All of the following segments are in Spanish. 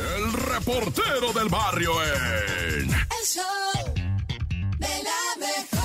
El reportero del barrio en... El show de la mejor.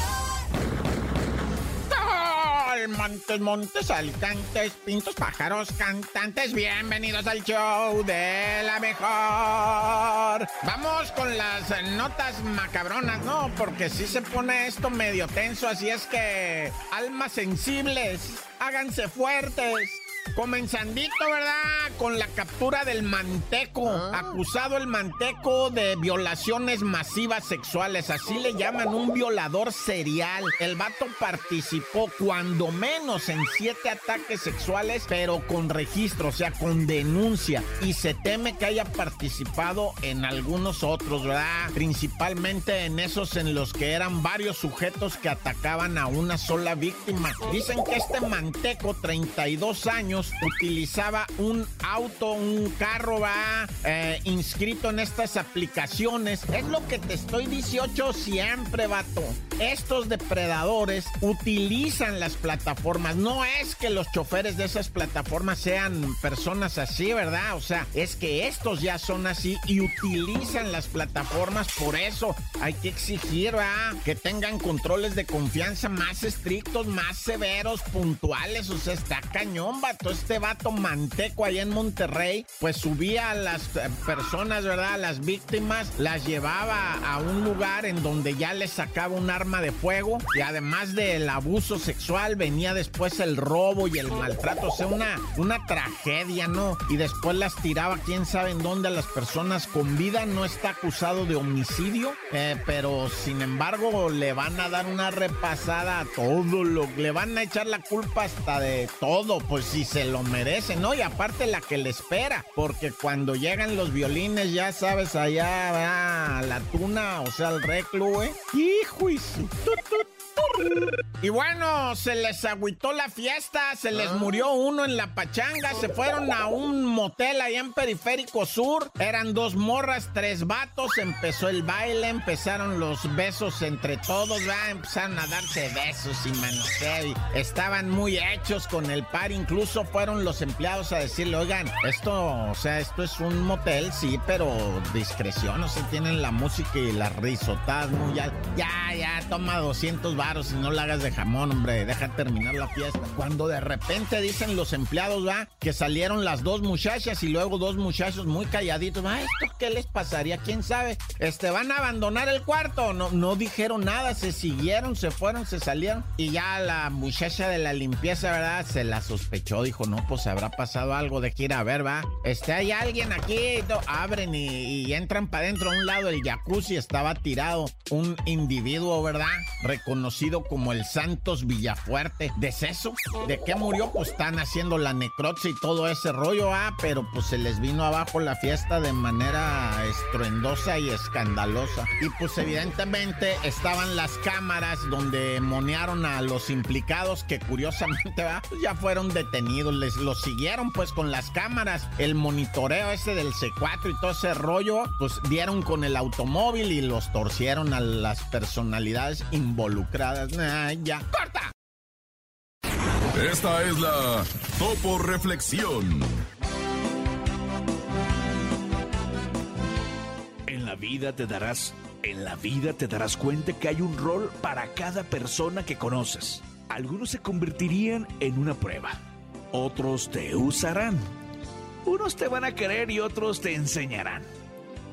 Montes, montes, alcantes, pintos, pájaros, cantantes, bienvenidos al show de la mejor. Vamos con las notas macabronas, ¿no? Porque si se pone esto medio tenso, así es que almas sensibles, háganse fuertes. Comenzandito, ¿verdad? Con la captura del manteco. Acusado el manteco de violaciones masivas sexuales. Así le llaman un violador serial. El vato participó cuando menos en siete ataques sexuales, pero con registro, o sea, con denuncia. Y se teme que haya participado en algunos otros, ¿verdad? Principalmente en esos en los que eran varios sujetos que atacaban a una sola víctima. Dicen que este manteco, 32 años, utilizaba un auto, un carro, va eh, inscrito en estas aplicaciones. Es lo que te estoy 18 siempre, vato. Estos depredadores utilizan las plataformas. No es que los choferes de esas plataformas sean personas así, ¿verdad? O sea, es que estos ya son así y utilizan las plataformas. Por eso hay que exigir, ¿verdad? Que tengan controles de confianza más estrictos, más severos, puntuales. O sea, está cañón, vato este vato manteco allá en Monterrey, pues subía a las eh, personas, ¿verdad? A las víctimas, las llevaba a un lugar en donde ya les sacaba un arma de fuego y además del abuso sexual venía después el robo y el maltrato, o sea, una, una tragedia, ¿no? Y después las tiraba quién sabe en dónde a las personas con vida, no está acusado de homicidio, eh, pero sin embargo le van a dar una repasada a todo lo, le van a echar la culpa hasta de todo, pues si se lo merece, ¿no? Y aparte la que le espera, porque cuando llegan los violines, ya sabes, allá va la tuna, o sea, el reclu, ¿eh? Hijo y. Y bueno, se les agüitó la fiesta, se les murió uno en la pachanga, se fueron a un motel allá en Periférico Sur, eran dos morras, tres vatos, empezó el baile, empezaron los besos entre todos, ¿verdad? empezaron a darse besos y manoseo, estaban muy hechos con el par, incluso fueron los empleados a decirle, oigan, esto, o sea, esto es un motel, sí, pero discreción, o sea, tienen la música y las risotadas muy al- ya, ya, toma 200 varos y no la hagas de jamón, hombre, deja terminar la fiesta. Cuando de repente dicen los empleados, va, que salieron las dos muchachas y luego dos muchachos muy calladitos, va, ¿esto qué les pasaría? ¿Quién sabe? Este, ¿van a abandonar el cuarto? No, no dijeron nada, se siguieron, se fueron, se salieron y ya la muchacha de la limpieza, ¿verdad? Se la sospechó, dijo, no, pues habrá pasado algo de que a ver, va. Este, hay alguien aquí, No, abren y, y entran para adentro. A un lado el jacuzzi estaba tirado un individuo, ¿verdad? Reconocido como el Santos Villafuerte. ¿Deceso? ¿De qué murió? Pues están haciendo la necropsia y todo ese rollo, ah, pero pues se les vino abajo la fiesta de manera estruendosa y escandalosa. Y pues evidentemente estaban las cámaras donde monearon a los implicados que curiosamente ¿verdad? Pues, ya fueron detenidos, les los siguieron pues con las cámaras, el monitoreo ese del C4 y todo ese rollo, pues dieron con el automóvil y los torcieron a las personalidades involucradas. Ya, corta. Esta es la Topo Reflexión. En la vida te darás, en la vida te darás cuenta que hay un rol para cada persona que conoces. Algunos se convertirían en una prueba, otros te usarán. Unos te van a querer y otros te enseñarán.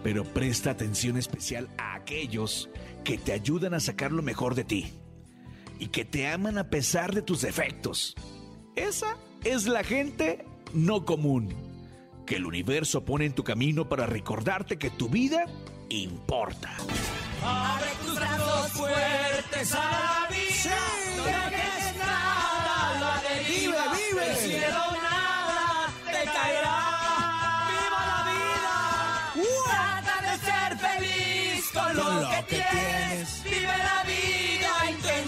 Pero presta atención especial a aquellos que te ayudan a sacar lo mejor de ti y que te aman a pesar de tus defectos. Esa es la gente no común que el universo pone en tu camino para recordarte que tu vida importa. Abre tus brazos fuertes a la vida. No dejes nada lo deriva. Vive, vive. Del cielo nada te caerá. ¡Viva la vida! Trata de ser feliz con lo, lo que, que tienes. Vive la vida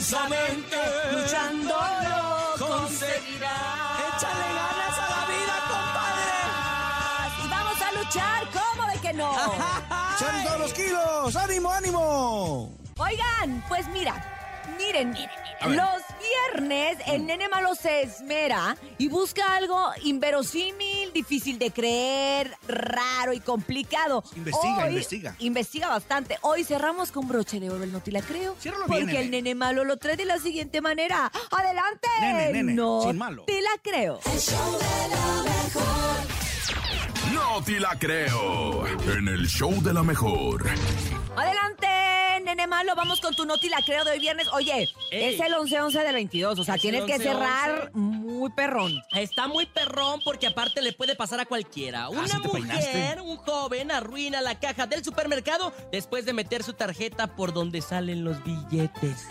intensamente. Luchándolo conseguirás. Échale ganas a la vida, Y vamos a luchar, ¿cómo de que no? ¡Echan todos los kilos! ¡Ánimo, ánimo! Oigan, pues mira, miren, miren, miren. Los viernes, el nene malo se esmera y busca algo inverosímil, difícil de creer, raro y complicado. Investiga, Hoy- investiga. Investiga bastante. Hoy cerramos con broche de oro el no te la creo. Ciérralo porque bien, el nene. nene malo lo trae de la siguiente manera. ¡Adelante! Nene, nene, no sin malo. te la creo. No te la creo. En el show de la mejor. Adelante, nene malo, vamos con tu noti la creo de hoy viernes. Oye, Ey. es el 11-11 del 22, o sea, Es tienes que 11-11. cerrar muy perrón. Está muy perrón porque aparte le puede pasar a cualquiera. Una Ah, ¿sí te mujer, peinaste? un joven, arruina la caja del supermercado después de meter su tarjeta por donde salen los billetes.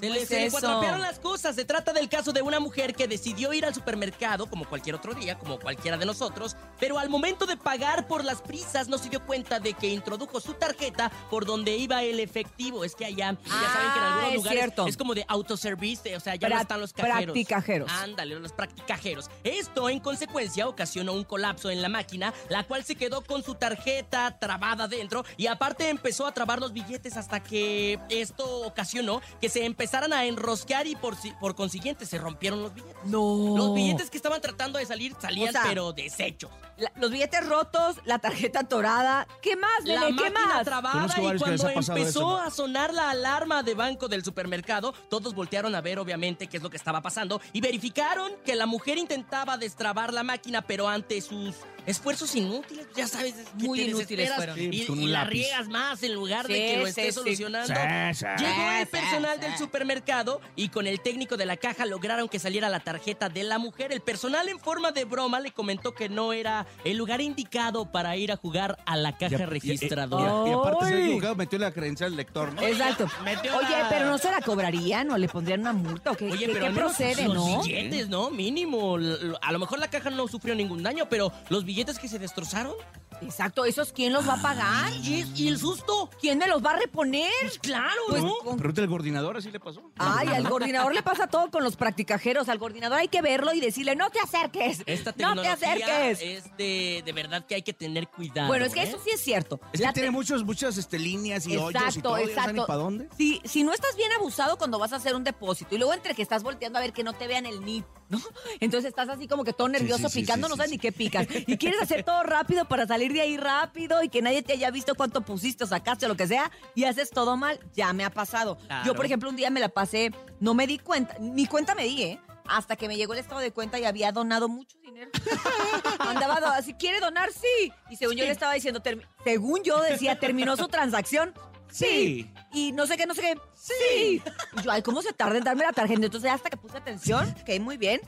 Se ¿Cómo le, se le eso? cuatropearon las cosas. Se trata del caso de una mujer que decidió ir al supermercado, como cualquier otro día, como cualquiera de nosotros, pero al momento de pagar por las prisas no se dio cuenta de que introdujo su tarjeta por donde iba el efectivo. Es que allá, ya saben que en Ah, algunos es lugares cierto. es como de autoservice, o sea, ya no están los cajeros. practicajeros. Ándale, los practicajeros. Esto, en consecuencia, ocasionó un colapso en la máquina, la cual se quedó con su tarjeta trabada dentro y aparte empezó a trabar los billetes hasta que esto ocasionó que se empezaran a enroscar y por, si- por consiguiente se rompieron los billetes. No. Los billetes que estaban tratando de salir salían O sea, pero deshechos. La- los billetes rotos, la tarjeta atorada. ¿Qué más, La? ¿Qué máquina más? trabada y cuando empezó eso. a sonar la alarma de banco del supermercado, todos voltearon a ver obviamente qué es lo que estaba pasando y verificaron que la mujer intentaba destrabar la máquina, pero ante sus esfuerzos inútiles, ya sabes, es que Muy te inútiles fueron. Sí, pues, y, y la riegas más en lugar de Sí, que lo sí, estés sí. solucionando. Sí, sí. Llegó el personal sí, del supermercado y con el técnico de la caja lograron que saliera la tarjeta de la mujer. El personal en forma de broma le comentó que no era el lugar indicado para ir a jugar a la caja Y a- registradora. Y, y aparte se equivocado, metió la credencial del lector, ¿no? Exacto. Metió Oye, la- pero no se la cobrarían o le pondrían una multa o qué, Oye, qué- pero qué al menos procede, los ¿no? billetes, ¿no? Mínimo. A lo mejor la caja no sufrió ningún daño, pero los billetes que se destrozaron. Exacto, ¿esos quién los va a pagar? ¿Y, y el susto? ¿Quién me los va a reponer? Pues claro, Pues, ¿no? con- Pregúntale al coordinador, así le pasó. Ay, al coordinador le pasa todo con los practicajeros. Al coordinador hay que verlo y decirle, no te acerques. Esta no te acerques. es de, de verdad que hay que tener cuidado. Bueno, es que ¿eh? eso sí es cierto. Es La que tiene te- muchos, muchas este, líneas y hoyos y Exacto, todo. no exacto. ni para dónde? Si, si no estás bien abusado cuando vas a hacer un depósito y luego entre que estás volteando a ver que no te vean el NIP, ¿no? Entonces estás así como que todo nervioso sí, sí, picando, sí, no sabes sí. ni qué picas. Y quieres hacer todo rápido para salir de ahí rápido y que nadie te haya visto cuánto pusiste o sacaste o lo que sea y haces todo mal. Ya me ha pasado. Claro. Yo, por ejemplo, un día me la pasé, no me di cuenta, ni cuenta me di, ¿eh? Hasta que me llegó el estado de cuenta y había donado mucho dinero. Andaba, si quiere donar, sí. Y según yo le estaba diciendo, según yo decía, terminó su transacción. Sí. Y no sé qué, no sé qué. Sí. Y yo, ay, ¿cómo se tarda en darme la tarjeta? Entonces, hasta que puse atención, quedé muy bien.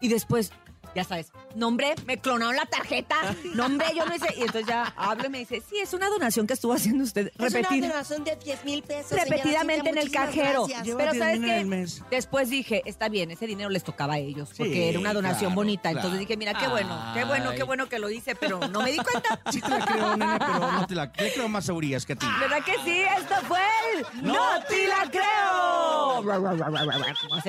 Y después, ya sabes, nombre, me clonaron la tarjeta. Nombre, yo no hice. Y entonces ya hablo y me dice, sí, es una donación que estuvo haciendo usted. Repetida. donación de 10 mil pesos. Repetidamente en el cajero. Pero 10 ¿sabes qué? Después dije, está bien, ese dinero les tocaba a ellos, porque Sí, era una donación claro, bonita. claro. Entonces dije, mira, qué bueno, qué bueno, qué bueno que lo hice, pero no me di cuenta. Sí te la creo, nene, pero no te la le creo más a Urias que a ti. ¿Verdad que sí? Esto fue el ¡No te la creo! ¿Cómo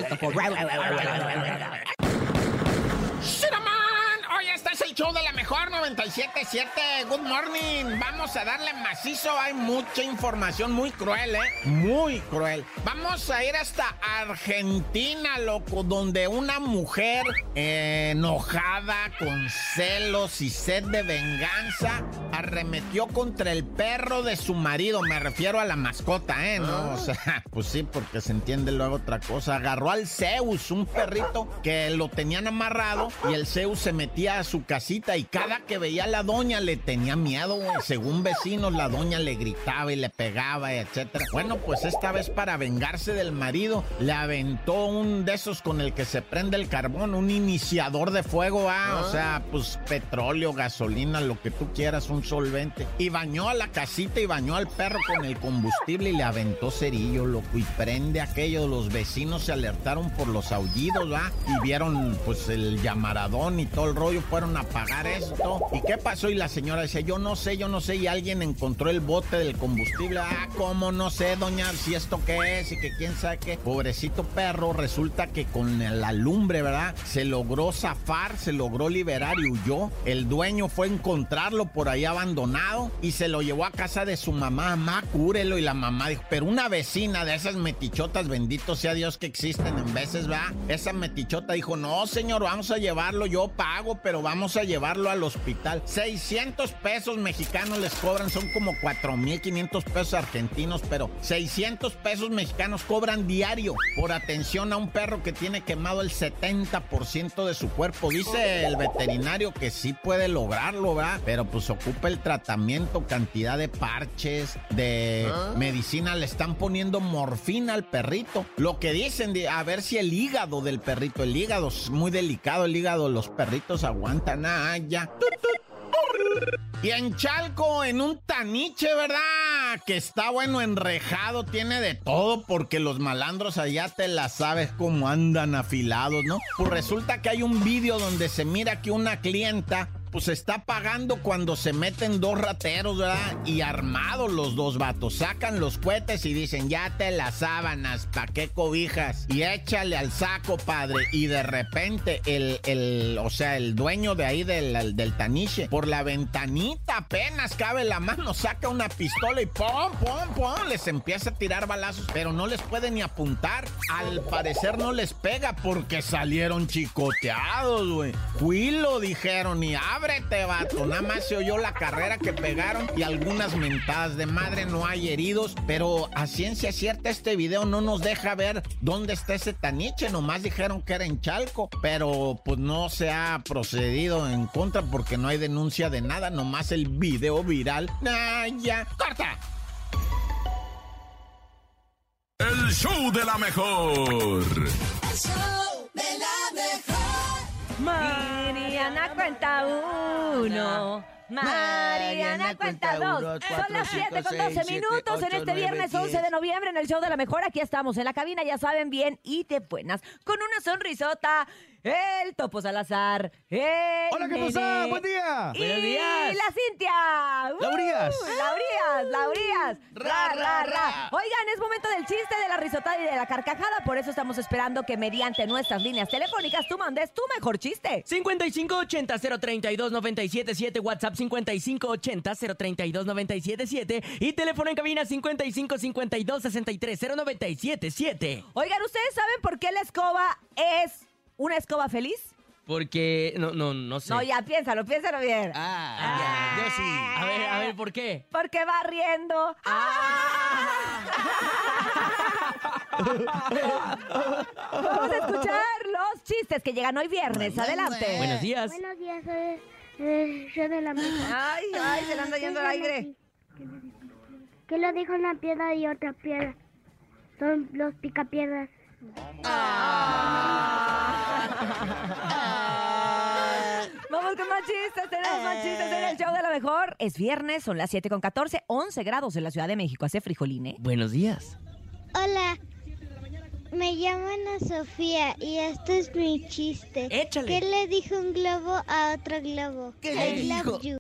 97.7. Good morning. Vamos a darle macizo. Hay mucha información muy cruel, ¿eh? Muy cruel. Vamos a ir hasta Argentina, loco, donde una mujer eh, enojada, con celos y sed de venganza, arremetió contra el perro de su marido. Me refiero a la mascota, ¿eh? No, o sea, pues sí, porque se entiende luego otra cosa. Agarró al Zeus, un perrito que lo tenían amarrado y el Zeus se metía a su casita y cada que veía a la doña le tenía miedo, güey. Según vecinos, la doña le gritaba y le pegaba, etcétera. Bueno, pues esta vez para vengarse del marido, le aventó un de esos con el que se prende el carbón, un iniciador de fuego, ah, o sea, pues petróleo, gasolina, lo que tú quieras, un solvente. Y bañó a la casita y bañó al perro con el combustible y le aventó cerillo, loco, y prende aquello. Los vecinos se alertaron por los aullidos, ¿va? Y vieron, pues, el llamaradón y todo el rollo, fueron a apagar esto. ¿Y qué pasó? Y la señora decía, yo no sé, yo no sé, y alguien encontró el bote del combustible. Ah, ¿cómo no sé, doña? Si esto qué es y que quién sabe qué. Pobrecito perro, resulta que con la lumbre, ¿verdad? Se logró zafar, se logró liberar y huyó. El dueño fue a encontrarlo por ahí abandonado y se lo llevó a casa de su mamá. Mamá, cúrelo. Y la mamá dijo, pero una vecina de esas metichotas, bendito sea Dios que existen en veces, ¿va? Esa metichota dijo, no, señor, vamos a llevarlo, yo pago, pero vamos a llevarlo al hospital. 600 pesos mexicanos les cobran, son como 4.500 pesos argentinos, pero 600 pesos mexicanos cobran diario por atención a un perro que tiene quemado el 70% de su cuerpo. Dice el veterinario que sí puede lograrlo, ¿verdad? Pero pues ocupa el tratamiento, cantidad de parches, de medicina, le están poniendo morfina al perrito. Lo que dicen, de, a ver si el hígado del perrito, el hígado es muy delicado, el hígado, los perritos aguantan, ah, ya. Tut. Y en Chalco, en un taniche, ¿verdad? Que está bueno enrejado, tiene de todo, porque los malandros allá te la sabes cómo andan afilados, ¿no? Pues resulta que hay un vídeo donde se mira que una clienta pues está pagando cuando se meten dos rateros, ¿verdad? Y armados los dos vatos. Sacan los cohetes y dicen, ya te las sábanas, ¿pa' qué cobijas? Y échale al saco, padre. Y de repente el, el o sea, el dueño de ahí del, del taniche, por la ventanita apenas cabe la mano, saca una pistola y ¡pum, pum, pum! Les empieza a tirar balazos, pero no les puede ni apuntar. Al parecer no les pega porque salieron chicoteados, güey. Cuilo, dijeron, y ábrete, vato. Nada más se oyó la carrera que pegaron y algunas mentadas de madre. No hay heridos, pero a ciencia cierta este video no nos deja ver dónde está ese taniche. Nomás dijeron que era en Chalco, pero pues no se ha procedido en contra porque no hay denuncia de nada. Nomás el video viral. Ah, ya. ¡Corta! El show de la mejor. Mariana cuenta uno. Mariana cuenta dos. Son las 7 con 12 minutos en este viernes 11 de noviembre en el show de la mejor. Aquí estamos en la cabina, ya saben bien, y de buenas. Con una sonrisota, el Topo Salazar. El Hola, ¿qué pasa? Buen día. Y Buenos días. la Cintia. Uh, Laurías. Laurías, Laurías. Ra, ra, ra. Oigan, es momento del chiste, de la risotada y de la carcajada. Por eso estamos esperando que mediante nuestras líneas telefónicas tú mandes tu mejor chiste. 5580-032-977, WhatsApp 5580-032-977 y teléfono en cabina 5552-630977. Oigan, ¿ustedes saben por qué la escoba es una escoba feliz? Porque, no, no, no sé. No, ya piénsalo, piénsalo bien. Ah, ya, yo sí. A ver, a ver, ¿por qué? Porque va riendo. Vamos a escuchar los chistes que llegan hoy viernes. Adelante. Buenos días. Buenos días, soy eh, yo de la mesa. Ay, ay, se le anda yendo el aire. ¿Qué le dijo una piedra y otra piedra? Son los picapiedras. Vamos con más chistes, tenemos más chistes en el show de la mejor. Es viernes, son las 7 con 14, 11 grados en la Ciudad de México. Hace frijoline. Buenos días. Hola, me llamo Ana Sofía y este es mi chiste. Échale. ¿Qué le dijo un globo a otro globo? ¿Qué le I love dijo? you.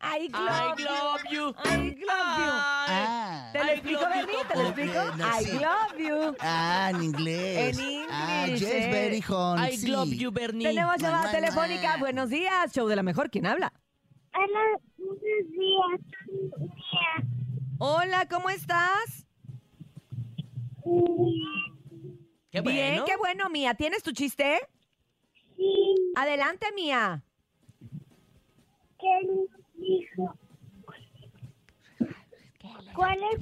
I I love love you. I love you. Ah, ¿Te lo explico, Bernie? ¿Te lo explico? No, I sí. love you. ah, en inglés. En Ah, inglés, yes, eh. very I sí. love you, Bernie. Tenemos llamada telefónica. Buenos días, show de la mejor. ¿Quién habla? Hola, buenos días. Hola, ¿cómo estás? Qué Bien, qué bueno, Mía. ¿Tienes tu chiste? Sí, Adelante, Mía. ¿qué ¿Cuál es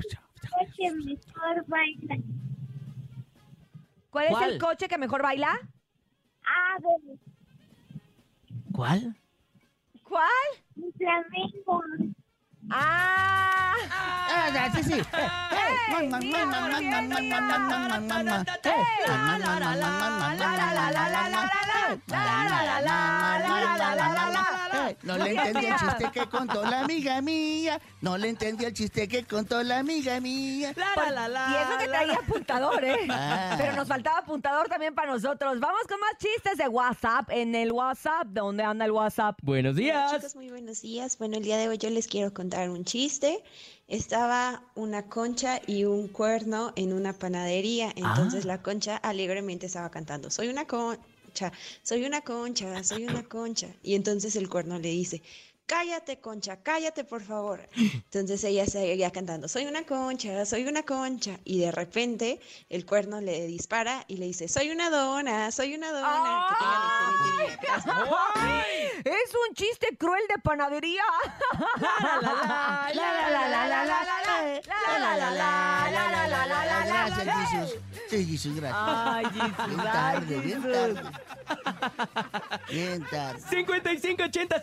el que mejor baila? ¿Cuál, es ¿Cuál? el coche que mejor baila? Ave, ¿Cuál? ¿Cuál? un flamenco. ¡Ah! sí. No le entendí el chiste que contó la amiga mía. No le entendí el chiste que contó la amiga mía. Y eso que traía apuntador, ¿eh? Pero nos faltaba apuntador también para nosotros. Vamos con más chistes de WhatsApp en el WhatsApp. ¿Dónde anda el WhatsApp? Buenos días. Chicos, muy buenos días. Bueno, el día de hoy yo les quiero contar un chiste estaba una concha y un cuerno en una panadería. Entonces la concha alegremente estaba cantando, soy una concha, soy una concha, soy una concha. Y entonces el cuerno le dice, cállate concha, cállate por favor. Entonces ella seguía cantando, soy una concha, soy una concha. Y de repente el cuerno le dispara y le dice, soy una dona, soy una dona. Es un chiste cruel de panadería. Gracias, Jesús. Sí, Jesús, gracias. Ay, Jesús. Bien tarde, bien tarde. Bien tarde. 5580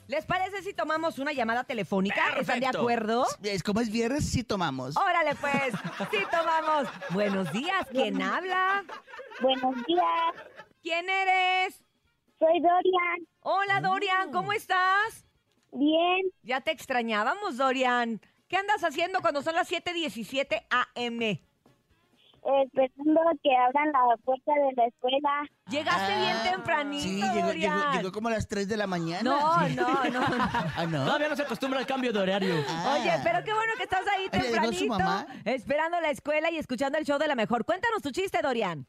¿Les parece si tomamos una llamada telefónica? ¿Están de acuerdo? Es como es viernes, sí tomamos. Órale, pues, sí tomamos. Buenos días, ¿quién habla? Buenos días, ¿Quién eres? soy Dorian. Hola, Dorian, ¿cómo estás? Bien, Ya te extrañábamos, Dorian. ¿Qué andas haciendo cuando son las 7:17 AM? Esperando que abran la puerta de la escuela. Llegaste bien Ah, tempranito, Sí, llegó, llegó, Dorian. llegó como a las 3 de la mañana. No, Sí. no, no. Ah, no. Todavía no se acostumbra al cambio de horario. Ah. Oye, pero qué bueno que estás ahí ¿Le llegó su tempranito, mamá? esperando la escuela y escuchando el show de la mejor. Cuéntanos tu chiste, Dorian.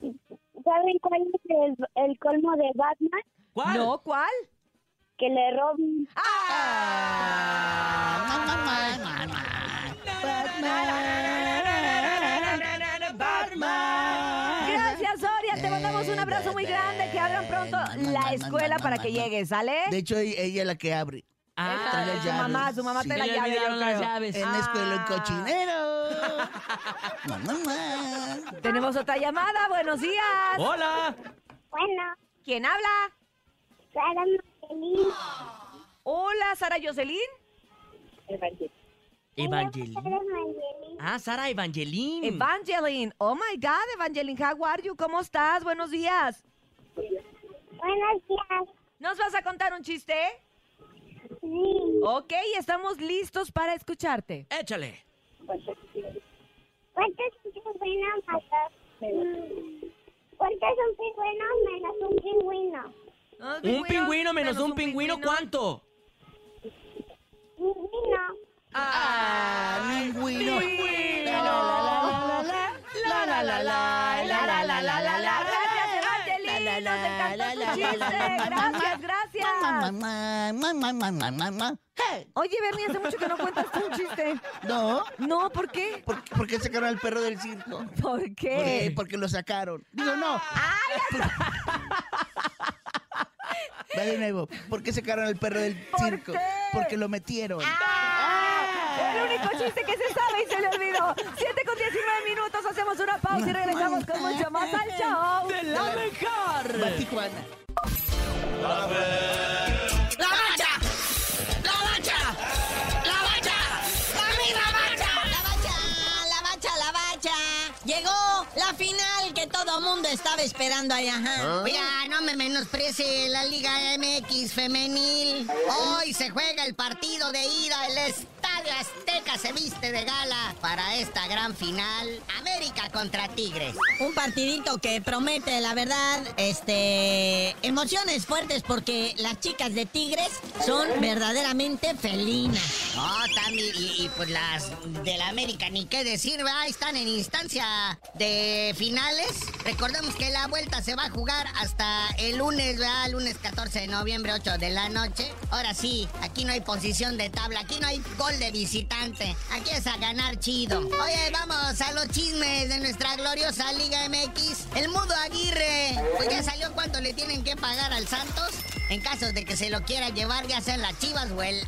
¿Saben cuál es el, el colmo de Batman? ¿Cuál? No, ¿cuál? Que le roben. Ah, mamá, mamá, mamá. Batman. Abrazo muy grande. Que abran pronto la escuela para que llegues, ¿sale? De hecho, ella ella es la que abre. Las tu mamá, su mamá Sí. te la llave, yo las llaves. En la escuela, un Ah. cochinero. Tenemos otra llamada. Buenos días. Hola. Bueno, ¿Quién habla? Sara Marcelín. Hola, Sara Jocelyn. Evangeline. Ah, Sara Evangeline. Evangeline. Oh my God, Evangeline, how are you? ¿Cómo estás? Buenos días. Buenos días. ¿Nos vas a contar un chiste? Sí. Ok, estamos listos para escucharte. Échale. ¿Cuántos pingüinos matas? ¿Cuántos son pingüinos menos un pingüino? Un pingüino menos un pingüino, ¿cuánto? Pingüino. Ah, ningüino. Gracias, gracias. Oye, Bernie, hace mucho que no cuentas tú un chiste. ¿No? No, ¿por qué? ¿Por, por qué sacaron al perro del circo? ¿Por qué? Porque, porque lo sacaron. Digo, no. ¡Ay, Va de nuevo. ¿Por qué sacaron al perro del ¿Por circo? Qué? Porque lo metieron. ¡Ah! Único chiste que se sabe y se le olvidó. 7 con 19 minutos, hacemos una pausa y regresamos con mucho más al show. ¡De la mejor! ¡La bacha! ¡La bacha! ¡La bacha! ¡La misma bacha! La bacha, la. Llegó la final que todo mundo estaba esperando allá. ajá. Oiga, no me menosprecie la Liga MX femenil. Hoy se juega el partido de ida. El Estadio Azteca se viste de gala para esta gran final. América contra Tigres. Un partidito que promete, la verdad, este... Emociones fuertes porque las chicas de Tigres son verdaderamente felinas. No, también, y, y, pues las de la América, ni qué decir, ¿verdad? Están en instancia de finales. Recordemos que la vuelta se va a jugar hasta el lunes, ¿verdad? Lunes 14 de noviembre, 8 de la noche. Ahora sí, aquí no hay posición de tabla, aquí no hay gol de visitante. Aquí es a ganar chido. Oye, vamos a los chismes de nuestra gloriosa Liga MX. El Mudo Aguirre, pues ya salió cuánto le tienen que pagar al Santos en caso de que se lo quiera llevar ya sea las Chivas o el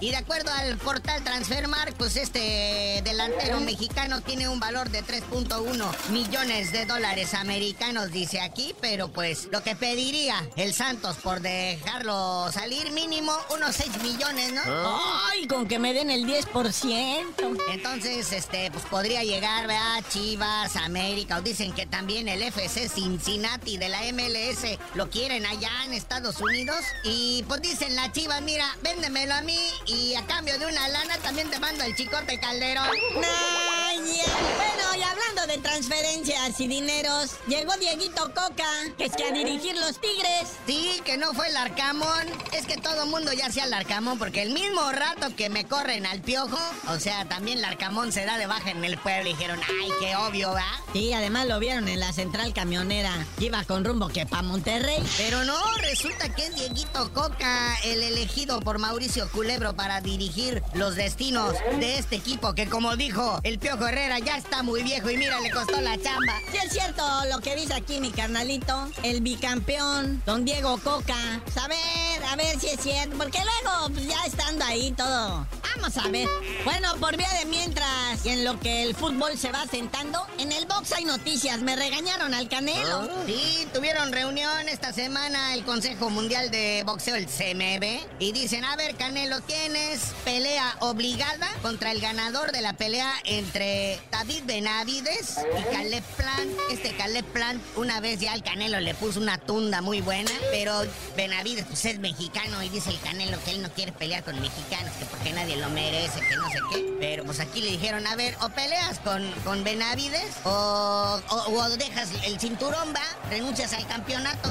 Y de acuerdo al portal Transfermarkt, pues este delantero mexicano tiene un valor de 3.1 millones de dólares americanos, dice aquí, pero pues lo que pediría el Santos por dejarlo salir mínimo unos 6 millones, ¿no? Ay, con que me den el 10%. Entonces, este, pues podría llegar, ¿verdad? Chivas, América, o dicen que también el FC Cincinnati de la MLS lo quieren allá en Estados Unidos. Y pues dicen las Chivas, mira, véndemelo a mí y a cambio de una lana también te mando el chicote Calderón. Nah, ya Bueno, y hablando de transferencias y dineros, llegó Dieguito Coca, que es que a dirigir los Tigres. Sí, que no fue el Arcamón. Es que todo mundo ya hacía el Arcamón, porque el mismo rato que me corren al piojo, o sea, también el Arcamón se da de baja en el pueblo y dijeron, ay, qué obvio, ¿va? Sí, además lo vieron en la central camionera. Iba con rumbo que pa' Monterrey. Pero no, resulta que es Dieguito Coca, el elegido por Mauricio Culebro para dirigir los destinos de este equipo que como dijo el Piojo Herrera ya está muy viejo y mira le costó la chamba. Sí es cierto lo que dice aquí mi carnalito, el bicampeón, don Diego Coca. Pues, a ver, a ver si es cierto, porque luego pues, ya estando ahí todo. Vamos a ver. Bueno, por vía de mientras y en lo que el fútbol se va sentando, en el box hay noticias. Me regañaron al Canelo. Sí, tuvieron reunión esta semana el Consejo Mundial de Boxeo, el CMB, y dicen, a ver, Canelo, tienes pelea obligada contra el ganador de la pelea entre David Benavides y Caleb Plant. Este Caleb Plant, una vez ya el Canelo le puso una tunda muy buena, pero Benavides pues es mexicano y dice el Canelo que él no quiere pelear con mexicanos, que porque nadie lo merece, que no sé qué. Pero pues aquí le dijeron, a ver, o peleas con, con Benavides o, o, o dejas el cinturón, va, renuncias al campeonato.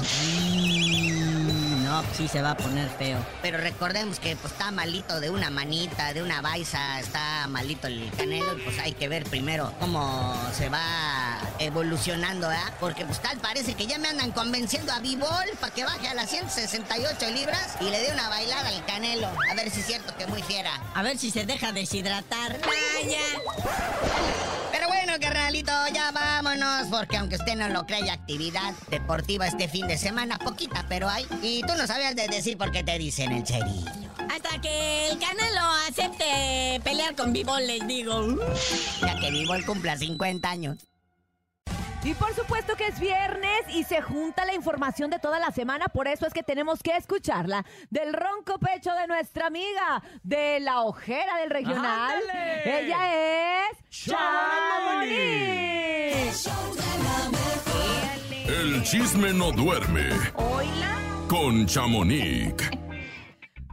No, sí se va a poner feo. Pero recordemos que pues está malito de una manita, de una baisa, está malito el canelo, y pues hay que ver primero cómo se va evolucionando, ¿verdad? Porque pues tal parece que ya me andan convenciendo a Bibol para que baje a las 168 libras y le dé una bailada al canelo. A ver si es cierto que muy fiera. A ver si se deja deshidratar. Vaya. Carnalito, ya vámonos, porque aunque usted no lo cree, actividad deportiva este fin de semana, poquita, pero hay. Y tú no sabías de decir por qué te dicen el cerillo. Hasta que el Canelo acepte pelear con Bibol, les digo. Ya que Bibol cumpla 50 años. Y por supuesto que es viernes y se junta la información de toda la semana, por eso es que tenemos que escucharla del ronco pecho de nuestra amiga, de la ojera del regional. ¡Ándale! Ella es Chamonix. Chamonix. El chisme no duerme Hola. con Chamonix.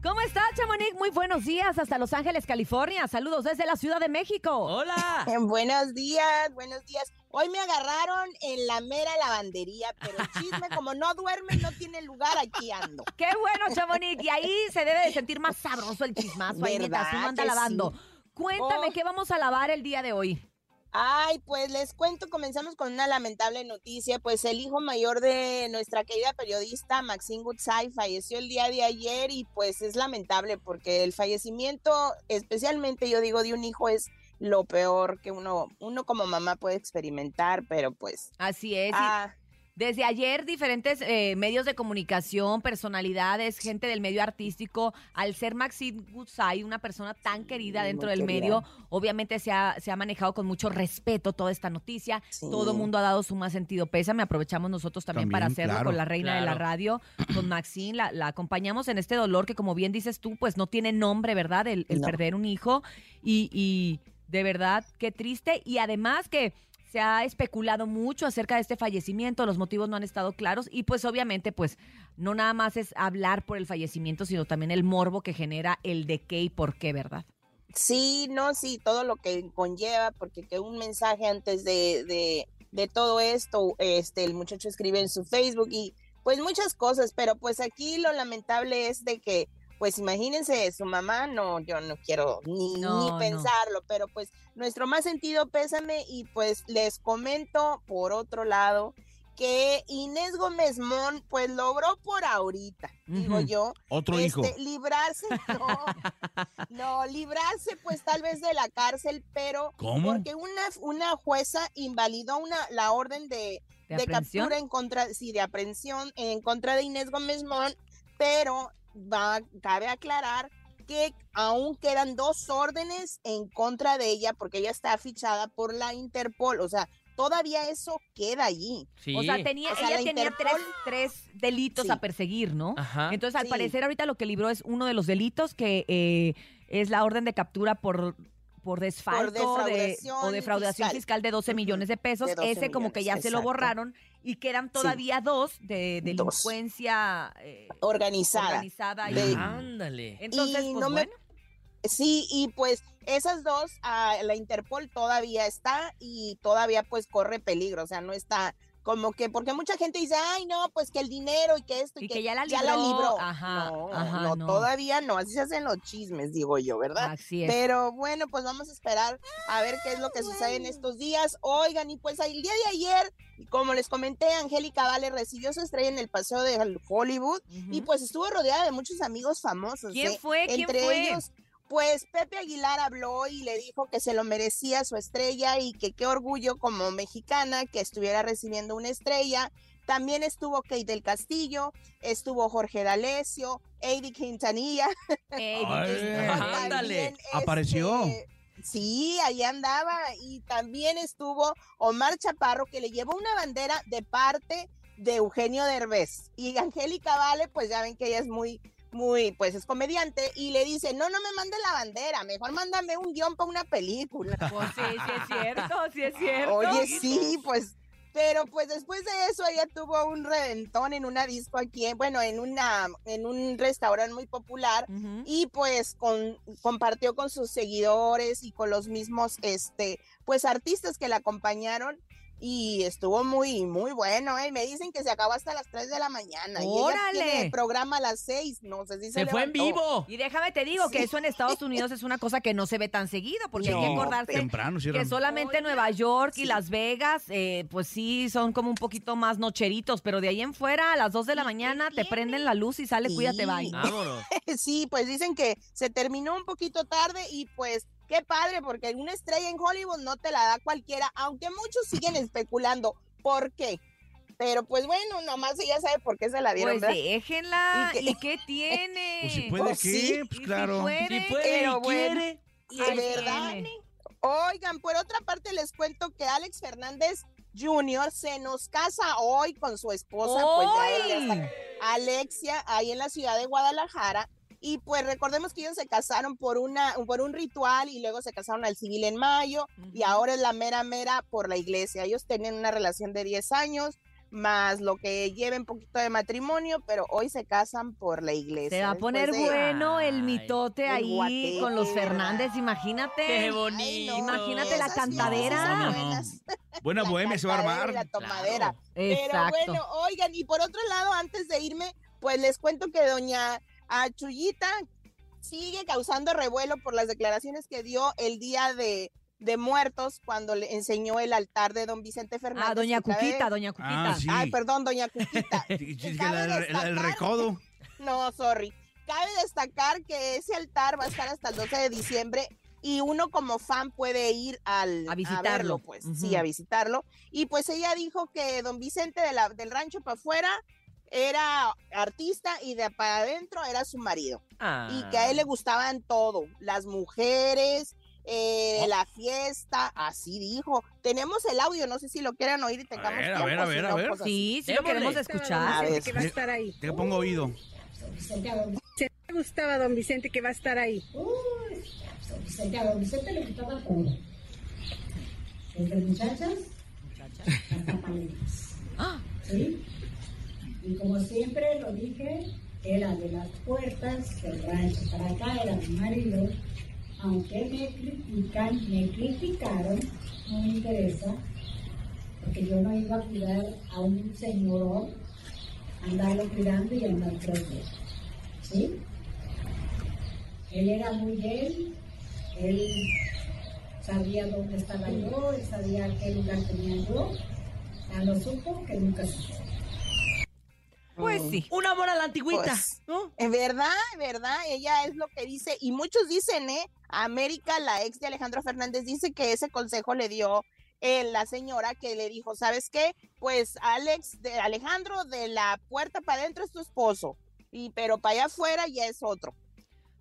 ¿Cómo está, Chamonix? Muy buenos días hasta Los Ángeles, California. Saludos desde la Ciudad de México. ¡Hola! Buenos días, buenos días. Hoy me agarraron en la mera lavandería, pero el chisme, como no duerme, no tiene lugar, aquí ando. Qué bueno, Chamonix. Y ahí se debe de sentir más sabroso el chismazo ahí mientras ¿Verdad uno anda que lavando. sí? Cuéntame, Oh. ¿qué vamos a lavar el día de hoy? Ay, pues les cuento, comenzamos con una lamentable noticia, pues el hijo mayor de nuestra querida periodista Maxine Goodside falleció el día de ayer y pues es lamentable porque el fallecimiento, especialmente yo digo de un hijo es lo peor que uno uno como mamá puede experimentar, pero pues Así es. y ah, Desde ayer diferentes eh, medios de comunicación, personalidades, gente del medio artístico, al ser Maxine Goodside una persona tan querida dentro del querida. medio, obviamente se ha, se ha manejado con mucho respeto toda esta noticia. Sí. Todo el mundo ha dado su más sentido pésame. Aprovechamos nosotros también, para hacerlo claro. con la reina de la radio, con Maxine. La, la acompañamos en este dolor que, como bien dices tú, pues no tiene nombre, ¿verdad? El, el No. perder un hijo. Y, y de verdad, qué triste. Y además que se ha especulado mucho acerca de este fallecimiento, los motivos no han estado claros y pues obviamente pues no nada más es hablar por el fallecimiento, sino también el morbo que genera el de qué y por qué, ¿verdad? Sí, no, sí, todo lo que conlleva, porque que un mensaje antes de, de, de todo esto, este, el muchacho escribe en su Facebook y pues muchas cosas, pero pues aquí lo lamentable es de que, pues imagínense, su mamá, no, yo no quiero ni, No, ni no. pensarlo, pero pues nuestro más sentido pésame y pues les comento por otro lado que Inés Gómez Mon pues logró por ahorita, digo yo, Otro hijo. este, librarse, no, no, librarse pues tal vez de la cárcel, pero ¿Cómo? porque una, una jueza invalidó una, la orden de, ¿De, captura en contra, sí, de aprehensión en contra de Inés Gómez Mon, pero va, cabe aclarar que aún quedan dos órdenes en contra de ella porque ella está fichada por la Interpol, o sea, todavía eso queda allí. Sí. O sea, tenía, O sea, ella la tenía tres, tres delitos Sí. a perseguir, ¿no? Ajá. Entonces, al Sí. parecer, ahorita lo que libró es uno de los delitos que eh, es la orden de captura por por desfalco defraudación o defraudación fiscal. fiscal. de 12 Ujú. millones de pesos. De 12 Ese como que ya se lo borraron y quedan todavía dos de Dos. delincuencia eh, Organizada. organizada. y- De- Ándale. Entonces, Y pues no me- bueno. Sí, y pues esas dos, ah, la Interpol todavía está y todavía pues corre peligro, o sea, no está como que, porque mucha gente dice, ay, no, pues que el dinero y que esto y, Y que ya la libró. libró. Ajá, no, ajá, no, no. todavía no, así se hacen los chismes, digo yo, ¿verdad? Así es. Pero bueno, pues vamos a esperar a ver qué es lo que sucede en estos días. Oigan, y pues el día de ayer, como les comenté, Angélica Vale recibió su estrella en el Paseo de Hollywood y pues estuvo rodeada de muchos amigos famosos. ¿Quién ¿eh? fue? ¿Quién Entre fue? ellos, pues Pepe Aguilar habló y le dijo que se lo merecía su estrella y que qué orgullo como mexicana que estuviera recibiendo una estrella. También estuvo Kate del Castillo, estuvo Jorge D'Alessio, Eddie Quintanilla. Ay, ándale. También, Apareció. este, Sí, ahí andaba y también estuvo Omar Chaparro que le llevó una bandera de parte de Eugenio Derbez y Angélica Vale, pues ya ven que ella es muy muy, pues es comediante y le dice, no, no me mande la bandera, mejor mándame un guion para una película. Pues sí, sí es cierto, sí es cierto. Oye, sí, pues, pero pues después de eso ella tuvo un reventón en una disco aquí, en- bueno, en una, en un restaurante muy popular y pues con, compartió con sus seguidores y con los mismos, este, pues artistas que la acompañaron y estuvo muy, muy bueno, ¿eh? Me dicen que se acabó hasta las 3 de la mañana. Y ella ¡Órale! tiene programa a las 6, no sé si se Se fue en vivo. Y déjame te digo que eso en Estados Unidos es una cosa que no se ve tan seguido, porque hay que acordarse temprano que solamente Nueva York y Las Vegas, eh, pues sí, son como un poquito más nocheritos, pero de ahí en fuera, a las 2 de la mañana, te prenden la luz y sale, Sí. cuídate, bye. Vámonos. Sí, pues dicen que se terminó un poquito tarde y pues qué padre, porque una estrella en Hollywood no te la da cualquiera, aunque muchos siguen especulando por qué. Pero pues bueno, nomás ella sabe por qué se la dieron. Pues ¿verdad? déjenla. ¿Y qué? ¿Y qué tiene? Pues si puede Pues pues Y si claro. puede, Si puede Pero bueno. quiere. Verdad. tiene. Oigan, por otra parte les cuento que Alex Fernández Jr. se nos casa hoy con su esposa, pues. Alexia, ahí en la ciudad de Guadalajara. Y pues recordemos que ellos se casaron por, una, por un ritual y luego se casaron al civil en mayo y ahora es la mera mera por la iglesia. Ellos tenían una relación de 10 años más lo que lleven poquito de matrimonio, pero hoy se casan por la iglesia. Se va a poner de- bueno el Ay, mitote el ahí guateque, con los ¿verdad? Fernández, imagínate. Qué Ay, bonito. Imagínate la cantadera. No, no. buenas. Buena bohemia se va a armar. La tomadera. Claro. Pero Exacto. bueno, oigan, y por otro lado, antes de irme, pues les cuento que doña ah, Chuyita sigue causando revuelo por las declaraciones que dio el día de, de muertos cuando le enseñó el altar de don Vicente Fernández. Ah, doña Cuquita, doña Cuquita. Ah, sí. Ay, perdón, doña Cuquita. Sí, sí, el, el- el destacar- recodo. No, sorry. Cabe destacar que ese altar va a estar hasta el 12 de diciembre y uno como fan puede ir al, A visitarlo. verlo, pues sí, a visitarlo. Y pues ella dijo que don Vicente de la- del rancho para afuera era artista y de para adentro era su marido. Y que a él le gustaban todo, las mujeres, eh, Oh. la fiesta, así dijo. Tenemos el audio, no sé si lo quieran oír y tengamos ver, a tiempo, ver, a si ver, a ver. pues así. Sí, sí lo queremos A escuchar. ver. que va a estar ahí. Te pongo oído. Se me gustaba don Vicente que va a estar ahí. Vicente, a don Vicente le gustaba todo. Desde muchachas hasta paletas. Ah. ¿Sí? Y como siempre lo dije, era de las puertas rancho. Para acá era mi marido. Aunque me critican, me criticaron, no me interesa, porque yo no iba a cuidar a un señor, andarlo cuidando y andar preso. ¿Sí? Él era muy él, él sabía dónde estaba yo, él sabía qué lugar tenía yo. A lo supo que nunca supo. Pues sí. Un amor a la antigüita. Pues, ¿no? Es verdad, es verdad, ella es lo que dice, y muchos dicen, ¿eh? América, la ex de Alejandro Fernández, dice que ese consejo le dio eh, la señora que le dijo, ¿sabes qué? Pues Alex, de Alejandro, de la puerta para adentro es tu esposo, y pero para allá afuera ya es otro.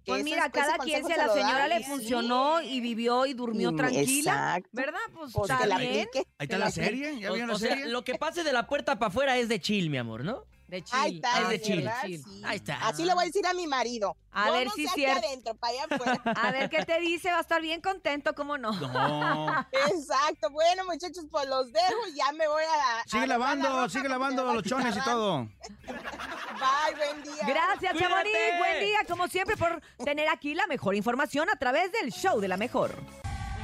Que Pues mira, cada quien si a se la señora da, le funcionó y vivió y durmió Mm, tranquila, exacto. ¿verdad? Pues, Pues está bien. Ahí está la serie. ¿Ya O, vieron la o sea, serie? lo que pase de la puerta para afuera es de chill, mi amor, ¿no? De chill. Ahí está, es de sí. Ahí está. Así le voy a decir a mi marido. A Yo ver no si es aquí cierto. adentro, para allá afuera. A ver qué te dice, va a estar bien contento, ¿cómo no? No. Exacto. Bueno, muchachos, pues los dejo y ya me voy a. Sigue a lavar la lavando, sigue lavando los chones y todo. Bye, buen día. Gracias. Chamonix. Buen día, como siempre, por tener aquí la mejor información a través del show de la mejor.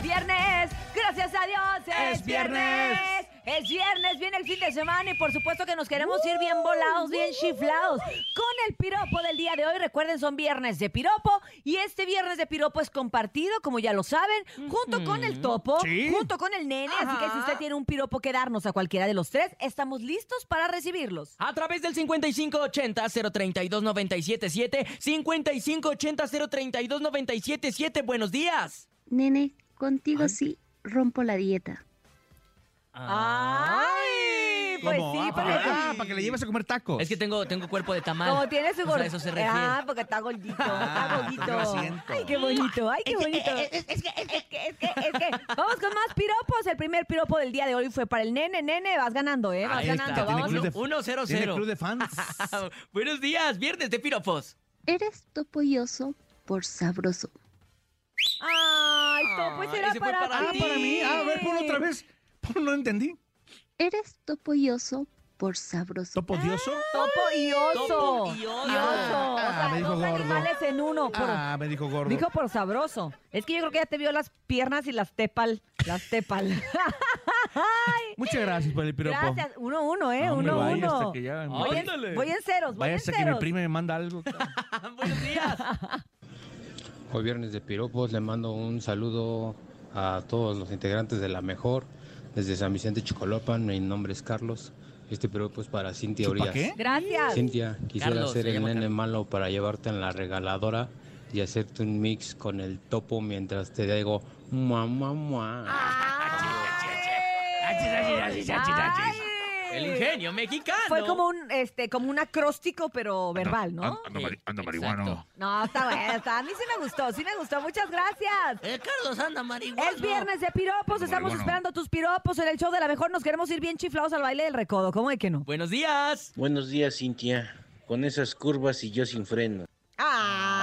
Viernes, gracias a Dios, es, Es viernes. Es viernes, viene el fin de semana y por supuesto que nos queremos ir bien volados, bien chiflados con el piropo del día de hoy. Recuerden, son viernes de piropo y este viernes de piropo es compartido, como ya lo saben, junto con el topo, Sí. junto con el nene. Así que si usted tiene un piropo que darnos a cualquiera de los tres, estamos listos para recibirlos. A través del 5580-032-977, 5580-032-977. Buenos días. Nene, contigo sí rompo la dieta. ¡Ay! Pues ¿Cómo? sí, ah, pero para, ah, para que le lleves a comer tacos. Es que tengo, tengo cuerpo de tamal. como tiene su O sea, gordo. a eso se refiere. Ah, porque está gordito, está Ah, gordito. lo siento. Ay, qué bonito, ay, qué bonito. Es que, es que, Es que, es que, es que, vamos con más piropos. El primer piropo del día de hoy fue para el nene. Nene, vas ganando, ¿eh? Vas Ahí está. ganando. Tiene Vamos. club de- Uno, cero, Tiene cero. club de fans. Buenos días, viernes de piropos. Eres topolloso por sabroso. Ay, Topo, ese Ay, era ese fue para, para ti. Ah, para mí. Ah, a ver, ponlo otra vez. No entendí. Eres topolloso por sabroso. ¿Topodioso? Topo y oso. Topo y oso. Y oso. O Ah, sea, me dijo dos gordo. animales en uno. Por, Ah, me dijo gordo. Dijo por sabroso. Es que yo creo que ya te vio las piernas y las tepal. Las tepal. Muchas gracias por el piropo. Gracias. Uno, uno, ¿eh? No, hombre, uno, vaya, uno. hasta que ya- Voy, en, voy en ceros, voy Vaya en hasta que mi prima me manda algo. Buenos días. Hoy viernes de piropos le mando un saludo a todos los integrantes de La Mejor desde San Vicente Chicolopan. Mi nombre es Carlos. Este piropo es para Cintia ¿Chupa Urias. qué? Gracias. Cintia, quisiera Carlos, ser se el llama nene Carlos. malo para llevarte en la regaladora y hacerte un mix con el topo mientras te digo mamá, mamá. Ay. El ingenio mexicano. Fue como un, este, como un acróstico, pero verbal, ¿no? Ando, ando marihuano. No, está bueno, está. A mí sí me gustó, sí me gustó. Muchas gracias. Eh, Carlos anda marihuana. Es viernes de piropos, estamos marihuano. esperando tus piropos en el show de la mejor. Nos queremos ir bien chiflados al baile del recodo. ¿Cómo de que no? Buenos días. Buenos días, Cintia. Con esas curvas y yo sin freno.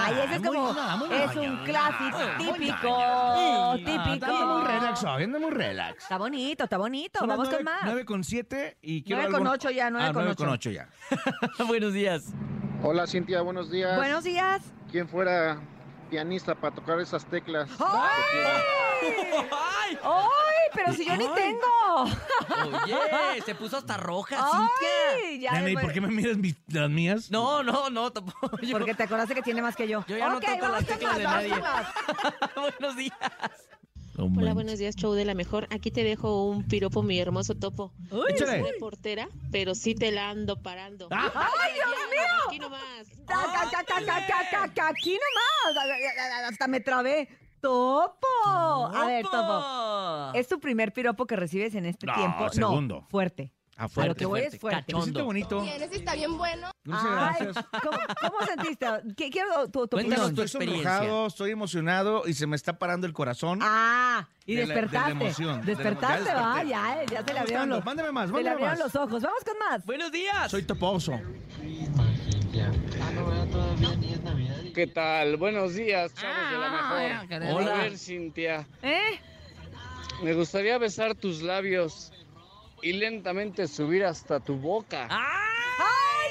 Ay, ese es muy- como. muy es un clásico, típico, Ah, típico. Anda muy relax anda muy relax. Está bonito, está bonito. Son las Vamos con nueve- más. 9 con 7 y quiero Nueve con algo- ocho ya, nueve Ah, con nueve ocho. con 8 ya. Buenos días. Hola Cintia, buenos días. Buenos días. ¿Quién fuera pianista para tocar esas teclas? ¡Ay! ¡Ay! Pero si yo ni Ay. tengo. Oye, se puso hasta roja, Ay, Cintia. ya Nene, ¿y por qué me miras mis- las mías? No, no, no, tampoco. Yo, Porque te acordaste que tiene más que yo. yo ya no toco vamos las con teclas más, de vamos nadie. con más. Buenos días. No Hola, manches. buenos días, show de la mejor. Aquí te dejo un piropo, mi hermoso topo. Uy, Échale. Soy portera, pero sí te la ando parando. ¡Ay, Dios mío! Aquí nomás. Ca, ca, ca, ca, ca, ca, ca, ca, Aquí nomás. Hasta me trabé. ¡Topo! A ver, Topo. ¿Es tu primer piropo que recibes en este No, tiempo? segundo. No, fuerte. Ah, A fuerte, lo que voy fuerte, es fuerte. cachondo. Bonito. Tienes, está bien bueno. Muchas Ay, gracias. ¿cómo, cómo sentiste? ¿Qué- Quiero tu, tu Cuéntanos opinión. tu Estoy sonrojado, estoy emocionado y se me está parando el corazón. Ah, y De la- de la despertaste. emoción, de la- despertaste, ya va, ya, ya se le ¿Cómo abrieron los, Mándame más, se le mándame abrieron más. los ojos. Vamos con más. Buenos días. Soy toposo. ¿Qué tal? Buenos días, chavos de la Ah, mejor. Hola. A ver, Cintia, ¿Eh? me gustaría besar tus labios y lentamente subir hasta tu boca.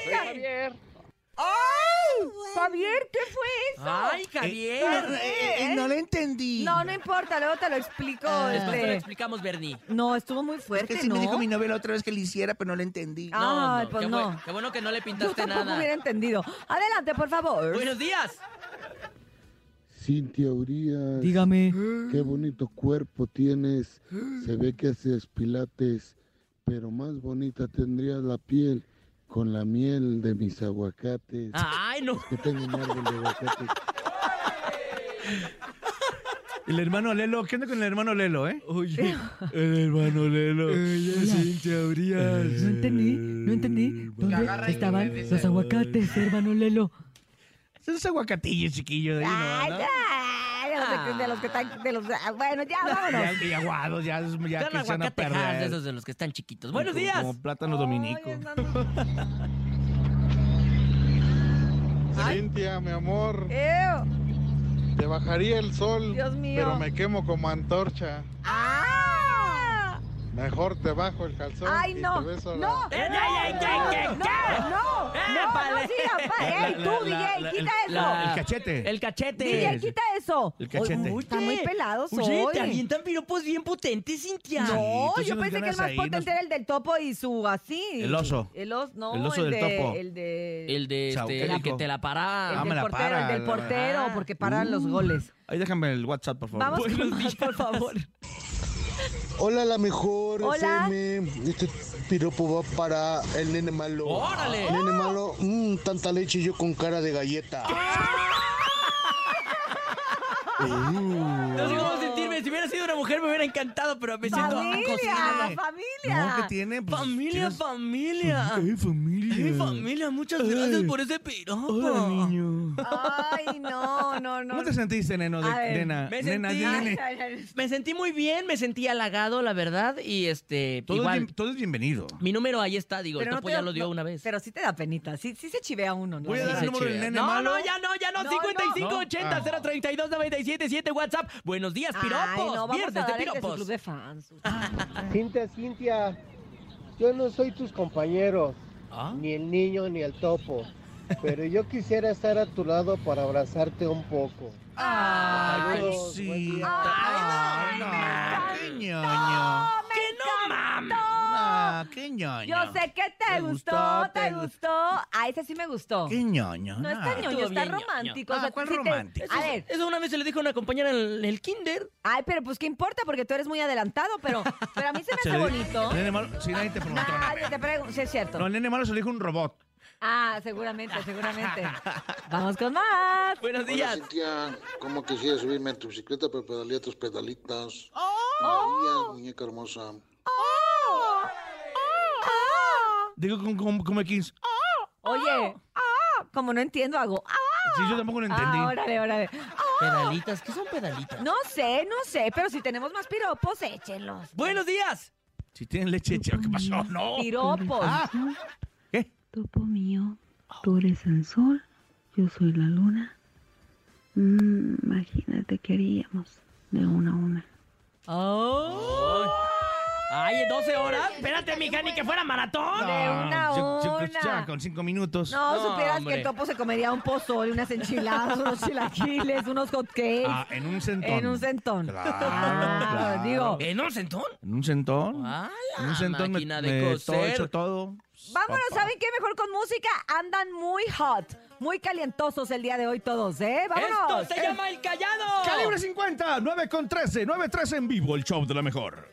Soy Javier. ¡Ay! Javier, ¿qué fue eso? Ay, Javier. ¿Eh? no lo entendí. No, no importa, luego te lo explico. Después te lo este. explicamos, Bernie. No, estuvo muy fuerte, Es que sí ¿no? me dijo mi novia la otra vez que le hiciera, pero no le entendí. Ay, no, pues qué, no. bueno, qué bueno que no le Yo pintaste tampoco nada. hubiera entendido. Adelante, por favor. Buenos días. Cintia Urias. Dígame. Qué bonito cuerpo tienes. Se ve que haces pilates, pero más bonita tendrías la piel con la miel de mis aguacates. Ay, no. Es que tengo un árbol de aguacates. El hermano Lelo, ¿qué onda con el hermano Lelo, eh? Oye, el hermano Lelo. Cintia Urias. No entendí, no entendí. ¿Dónde estaban los aguacates, hermano Lelo? Son esos aguacatillos chiquillos de ahí, Ay, ¿no? De los de, de los que están, de los, ah, bueno, ya, vámonos. Ya, ya aguados, ya, que se van a aguacatejas de perder. esos de los que están chiquitos. Buenos Como- días. Como plátano dominico. Cintia, mi amor, Ew. te bajaría el sol, Dios mío. pero me quemo como antorcha. ¡Ah! Mejor te bajo el calzón Ay, y no, te beso no, la... ¡Ey, ey, ey, qué, qué, no, qué! no, no, no, no sigas, pa- ey, tú, DJ, quita eso. El cachete. El cachete. DJ, quita eso. El cachete. Oye, Está muy pelado Oye, soy. te avientan piropos bien potentes, Cintia. No, yo pensé que el más potente era el del topo y su así. El oso. El oso, no, El oso el del de, topo. El de... El de este, el que te la para. el Ah, del portero, el del portero, porque paran los Uh. goles. Ahí déjame el WhatsApp, por favor. Vamos por favor. Hola, la mejor Hola. FM. Este piropo va para el nene malo. ¡Órale! Nene malo, mmm, tanta leche y yo con cara de galleta. No sé cómo sentirme. Si hubiera sido una mujer me hubiera encantado, pero me siento Familia, acosada. la familia. No, ¿qué tiene? Pues, Familia, tienes- familia. ¡Eh, familia! Ay, familia, muchas gracias por ese piropo. Hola, niño. Ay, no, no, no. ¿Cómo te sentiste, neno? De, A ver, nena, Me nena, sentí, di nene. Ay, ay, ay. me sentí muy bien, me sentí halagado, la verdad, y este, Todo, igual, es bien- todo es bienvenido. mi número ahí está, digo, el no topo te ya da- lo dio no, una vez. Pero sí te da penita, sí, sí se chivea uno, ¿no? Voy a dar el número del chivea. nene no, malo. no, ya no, ya no, No, 5580 no. 032 977 WhatsApp. Buenos días, piropos. Ay, no, vamos Viernes a de dar el de su piropos. club de fans. Cintia, Cintia, yo no soy tus compañeros, ¿Ah? ni el niño ni el topo, pero yo quisiera estar a tu lado para abrazarte un poco. Ay, sí. Ay, no, qué ñoño. ¡Que no mames! Ah, qué ñoño. Yo sé que te, Te gustó, te gustó. Ah, ese sí me gustó. Qué ñoño. No está ñoño, Estuvo está bien ñoño. romántico. Ah, o sea, ¿cuál sí te- romántico? A ver, Eso una vez se le dijo a una compañera en el, en el kinder. ay, pero pues qué importa, porque tú eres muy adelantado, pero, pero a mí se me hace bonito. nene malo, sí, nadie te preguntó nada. Nadie te pregunta, sí es cierto. No, el nene malo se lo dijo un robot. Ah, seguramente, seguramente. Vamos con más. Buenos Hola, días. Cintia, ¿cómo quisiera subirme en tu bicicleta para pedalear tus pedalitas? Oh. María, muñeca hermosa. Digo como, como, como el 15. Oye, como no entiendo, hago. Sí, yo tampoco lo entendí. Ah, órale, órale. Pedalitas, ¿qué son pedalitas? No sé, no sé, pero si tenemos más piropos, échenlos. Buenos días. Si tienen leche, che, ¿qué pasó? No. Piropos. Ah, ¿Qué? Topo mío, tú eres el sol, yo soy la luna. Mm, imagínate qué haríamos de una a una. Oh. Ay, 12 horas. Espérate, mija, ni que fuera maratón. De una a yo- yo- una. ya, con cinco minutos. No, No, supieras hombre. que el topo se comería un pozole, unas enchiladas, unos chilaquiles, unos hotcakes. Ah, en un centón. en un centón. Claro, Ah, claro. Digo, ¿En un centón? ¿En un centón? Ah, en un centón me, máquina de me coser. hecho todo. vámonos, Papá. ¿saben qué? Mejor con música. Andan muy hot, muy calientosos el día de hoy todos, ¿eh? ¡Vámonos! Esto se llama El Callado. Calibre 50, 9 con 13, 9 13 en vivo, el show de la mejor.